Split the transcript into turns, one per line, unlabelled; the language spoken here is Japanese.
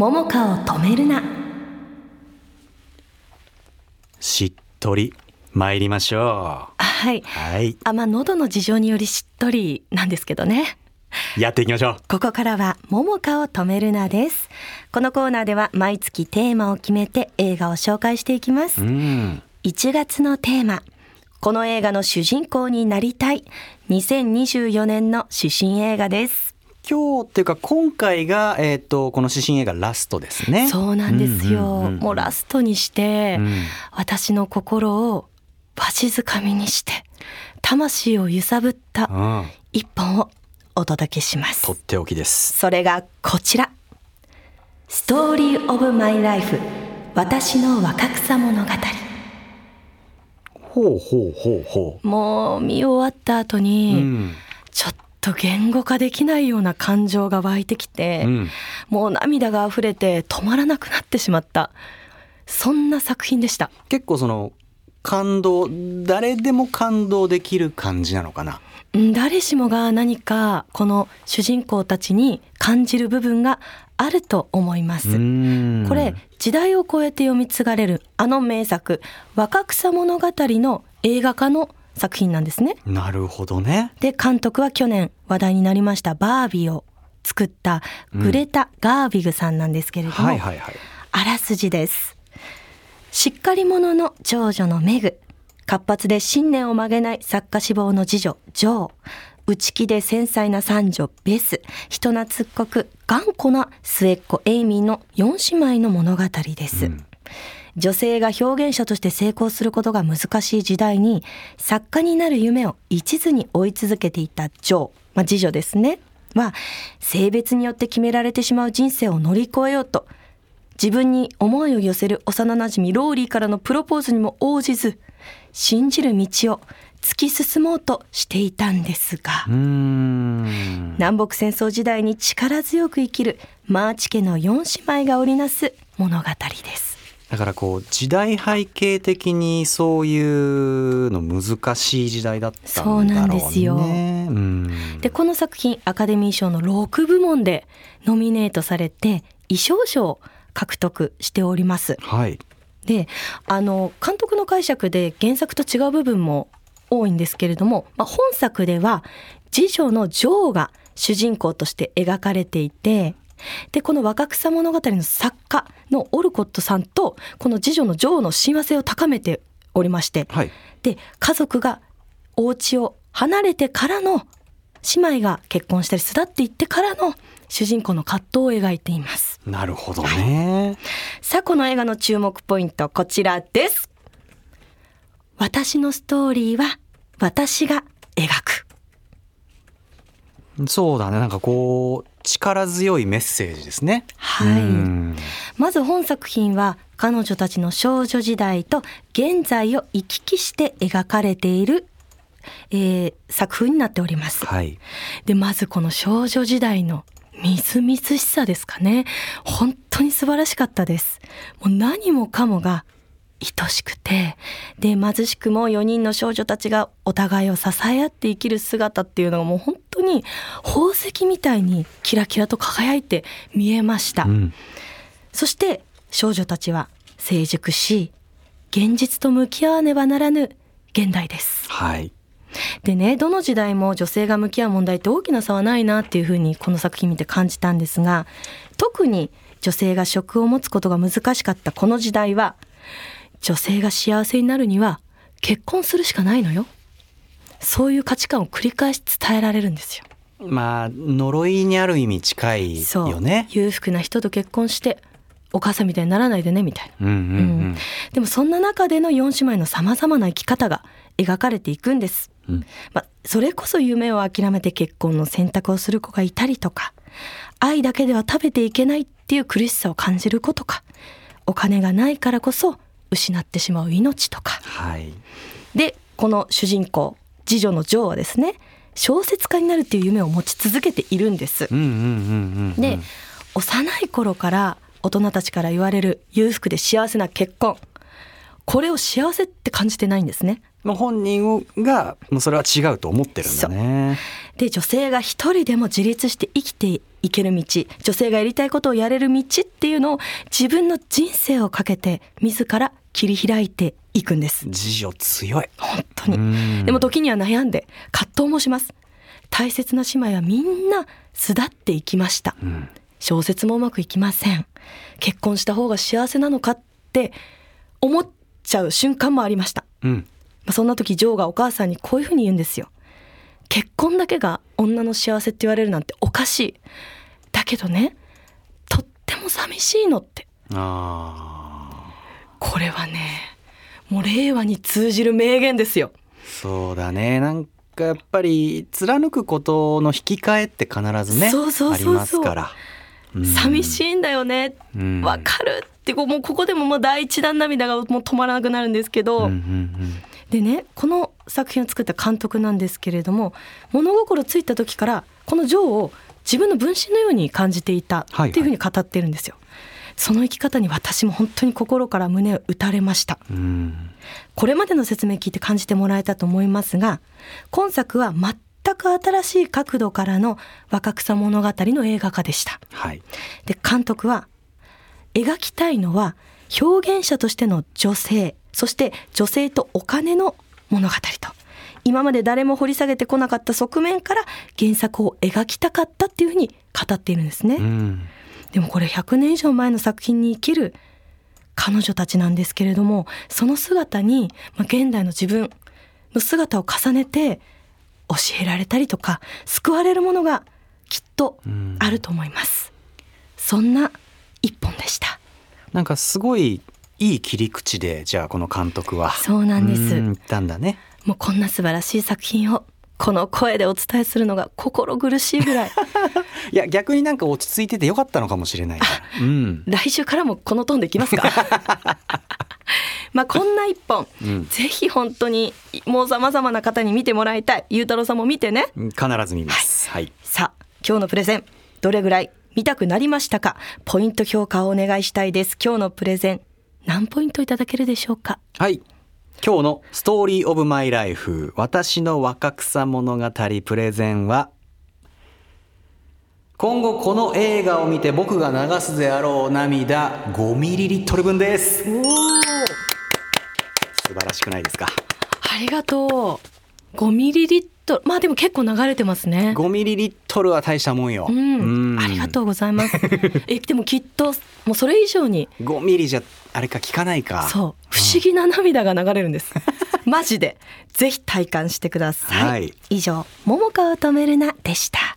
桃花を止めるな。
しっとり参りましょ
はい、
うはい。
あまあ喉の事情によりしっとりなんですけどね。
やっていきましょう。
ここからは桃花を止めるなです。このコーナーでは毎月テーマを決めて映画を紹介していきます。
うん。
1月のテーマ。この映画の主人公になりたい。2024年の指針映画です
今日っていうか今回が、えー、とこの指針映画ラストですね。
そうなんですよ、
うんうんうん
もうラストにして、
うん。
私の心をわしづかみにして魂を揺さぶった
うん。
一本をお届けします。
とっておきです。
それがこちら。ストーリーオブマイライフ私の若草物語。
ほうほうほうほ
もう見終わった後
う
に、
うん。
ちょっと言語化できないような感情が湧いてきて、
うん。
もう涙が溢れて止まらなくなってしまった。そんな作品でした。
結構その感動誰でも感動できる感じなのかな？
うん誰しもが何かこの主人公たちに感じる部分があると思います、
うん。
これ時代を超えて読み継がれるあの名作「若草物語」の映画化の作品なんですね。
なるほどね
で監督は去年話題になりましたバービーを作ったグレタ・ガービグさんなんですけれども、
はいはいはい
あらすじです。しっかり者の長女のメグ、活発で信念を曲げない作家志望の次女、ジョー、内気で繊細な三女、ベス、人懐っこく頑固な末っ子、エイミーの四姉妹の物語です。
うん
女性が表現者として成功することが難しい時代に作家になる夢を一途に追い続けていたジョー、まあ、次女ですね。は性別によって決められてしまう人生を乗り越えようと自分に思いを寄せる幼なじみローリーからのプロポーズにも応じず信じる道を突き進もうとしていたんですが、南北戦争時代に力強く生きるマーチ家の四姉妹が織りなす物語です。
だからこう時代背景的にそういうの難しい時代だったんだろうね。
そうなんですよ。
うん。
でこの作品アカデミー賞の6部門でノミネートされて衣装賞を獲得しております。
はい。
であの監督の解釈で原作と違う部分も多いんですけれども、まあ、本作では次女のジョーが主人公として描かれていてでこの若草物語の作家のオルコットさんとこの次女のジョーの親和性を高めておりまして
はい。
で家族がお家を離れてからの姉妹が結婚したり巣立っていってからの主人公の葛藤を描いています。
なるほどね。
さあこの映画の注目ポイントこちらです。私のストーリーは私が描く。
そうだね。なんかこう力強いメッセージですね。
はい。
うん。
まず本作品は彼女たちの少女時代と現在を行き来して描かれている、えー作風になっております。
はい。
でまずこの少女時代のみずみずしさですかね。本当に素晴らしかったです。もう何もかもが愛しくてで貧しくも4人の少女たちがお互いを支え合って生きる姿っていうのがもう本当に宝石みたいにキラキラと輝いて見えました、
うん。
そして少女たちは成熟し現実と向き合わねばならぬ現代です。
はい。
でねどの時代も女性が向き合う問題って大きな差はないなっていうふうにこの作品見て感じたんですが特に女性が職を持つことが難しかったこの時代は女性が幸せになるには結婚するしかないのよそういう価値観を繰り返し伝えられるんですよ。
まあ呪いにある意味近いよね
裕福な人と結婚してお母さんみたいにならないでねみたいな。
うんうんうん
でもそんな中での4姉妹のさまざまな生き方が描かれていくんです。
うん
まあ、それこそ夢を諦めて結婚の選択をする子がいたりとか愛だけでは食べていけないっていう苦しさを感じる子とかお金がないからこそ失ってしまう命とか。
はい。
でこの主人公次女のジョーはですね小説家になるっていう夢を持ち続けているんです。
うんうんうんうんうん。
で幼い頃から大人たちから言われる裕福で幸せな結婚。これを幸せって感じてないんですね。
まあ本人がもうそれは違うと思ってるんだね。
で女性が一人でも自立して生きて行ける道。女性がやりたいことをやれる道っていうのを自分の人生をかけて自ら切り開いていくんです。
次女強い。
本当に。
うん。
でも時には悩んで葛藤もします。大切な姉妹はみんな巣立っていきました。
うん。
小説もうまくいきません。結婚した方が幸せなのかって思っちゃう瞬間もありました。
うん。
まあそんな時ジョーがお母さんにこういうふうに言うんですよ。結婚だけが女の幸せって言われるなんておかしい。だけどねとっても寂しいのって。
あ
これはねもう令和に通じる名言ですよ。
ーそうだね。なんかやっぱり貫くことの引き換えって必ずねありますから、うん。
寂しいんだよね。
うん。
わかるってこうもうここでももう第一弾涙がもう止まらなくなるんですけど、
うんうん
でねこの作品を作った監督なんですけれども物心ついた時からこのジョーを自分の分身のように感じていたっていうふうに語ってるんですよ。その生き方に私も本当に心から胸を打たれました。
うんうん
これまでの説明聞いて感じてもらえたと思いますが今作は全く新しい角度からの若草物語の映画化でした。
はい
で監督は描きたいのは表現者としての女性そして女性とお金の物語と今まで誰も掘り下げてこなかった側面から原作を描きたかったっていうふうに語っているんですね。
うん
でもこれ100年以上前の作品に生きる彼女たちなんですけれどもその姿に、まあ、現代の自分の姿を重ねて教えられたりとか救われるものがきっと
うん。
あると思います。そんな一本でした。
なんかすごいいい切り口でじゃあこの監督は。
そうなんです。
うん言ったんだね。
もうこんな素晴らしい作品をこの声でお伝えするのが心苦しいぐらい
いや逆になんか落ち着いててよかったのかもしれないうん。
来週からもこのトーンでいきますか？まあこんな一本、
うん。
ぜひ本当にもうさまざまな方に見てもらいたい。ゆうたろうさんも見てね。
必ず見ます。はい。
さあ今日のプレゼン。どれぐらい？見たくなりましたか？ポイント評価をお願いしたいです。今日のプレゼン何ポイントいただけるでしょうか？
はい。今日のストーリーオブマイライフ。私の若草物語プレゼンは今後この映画を見て僕が流すであろう涙5ミリリットル分です。
おお
素晴らしくないですか？
ありがとう。5ミリリットル。まあでも結構流れてますね。
5ミリリットルは大したもんよ。
うん、ありがとうございます。え、でもきっともうそれ以上に。
う5ミリじゃあれか聞かないか。
そう。不思議な涙が流れるんです。マジで。ぜひ体感してください。
はい。
以上、桃花を止めるなでした。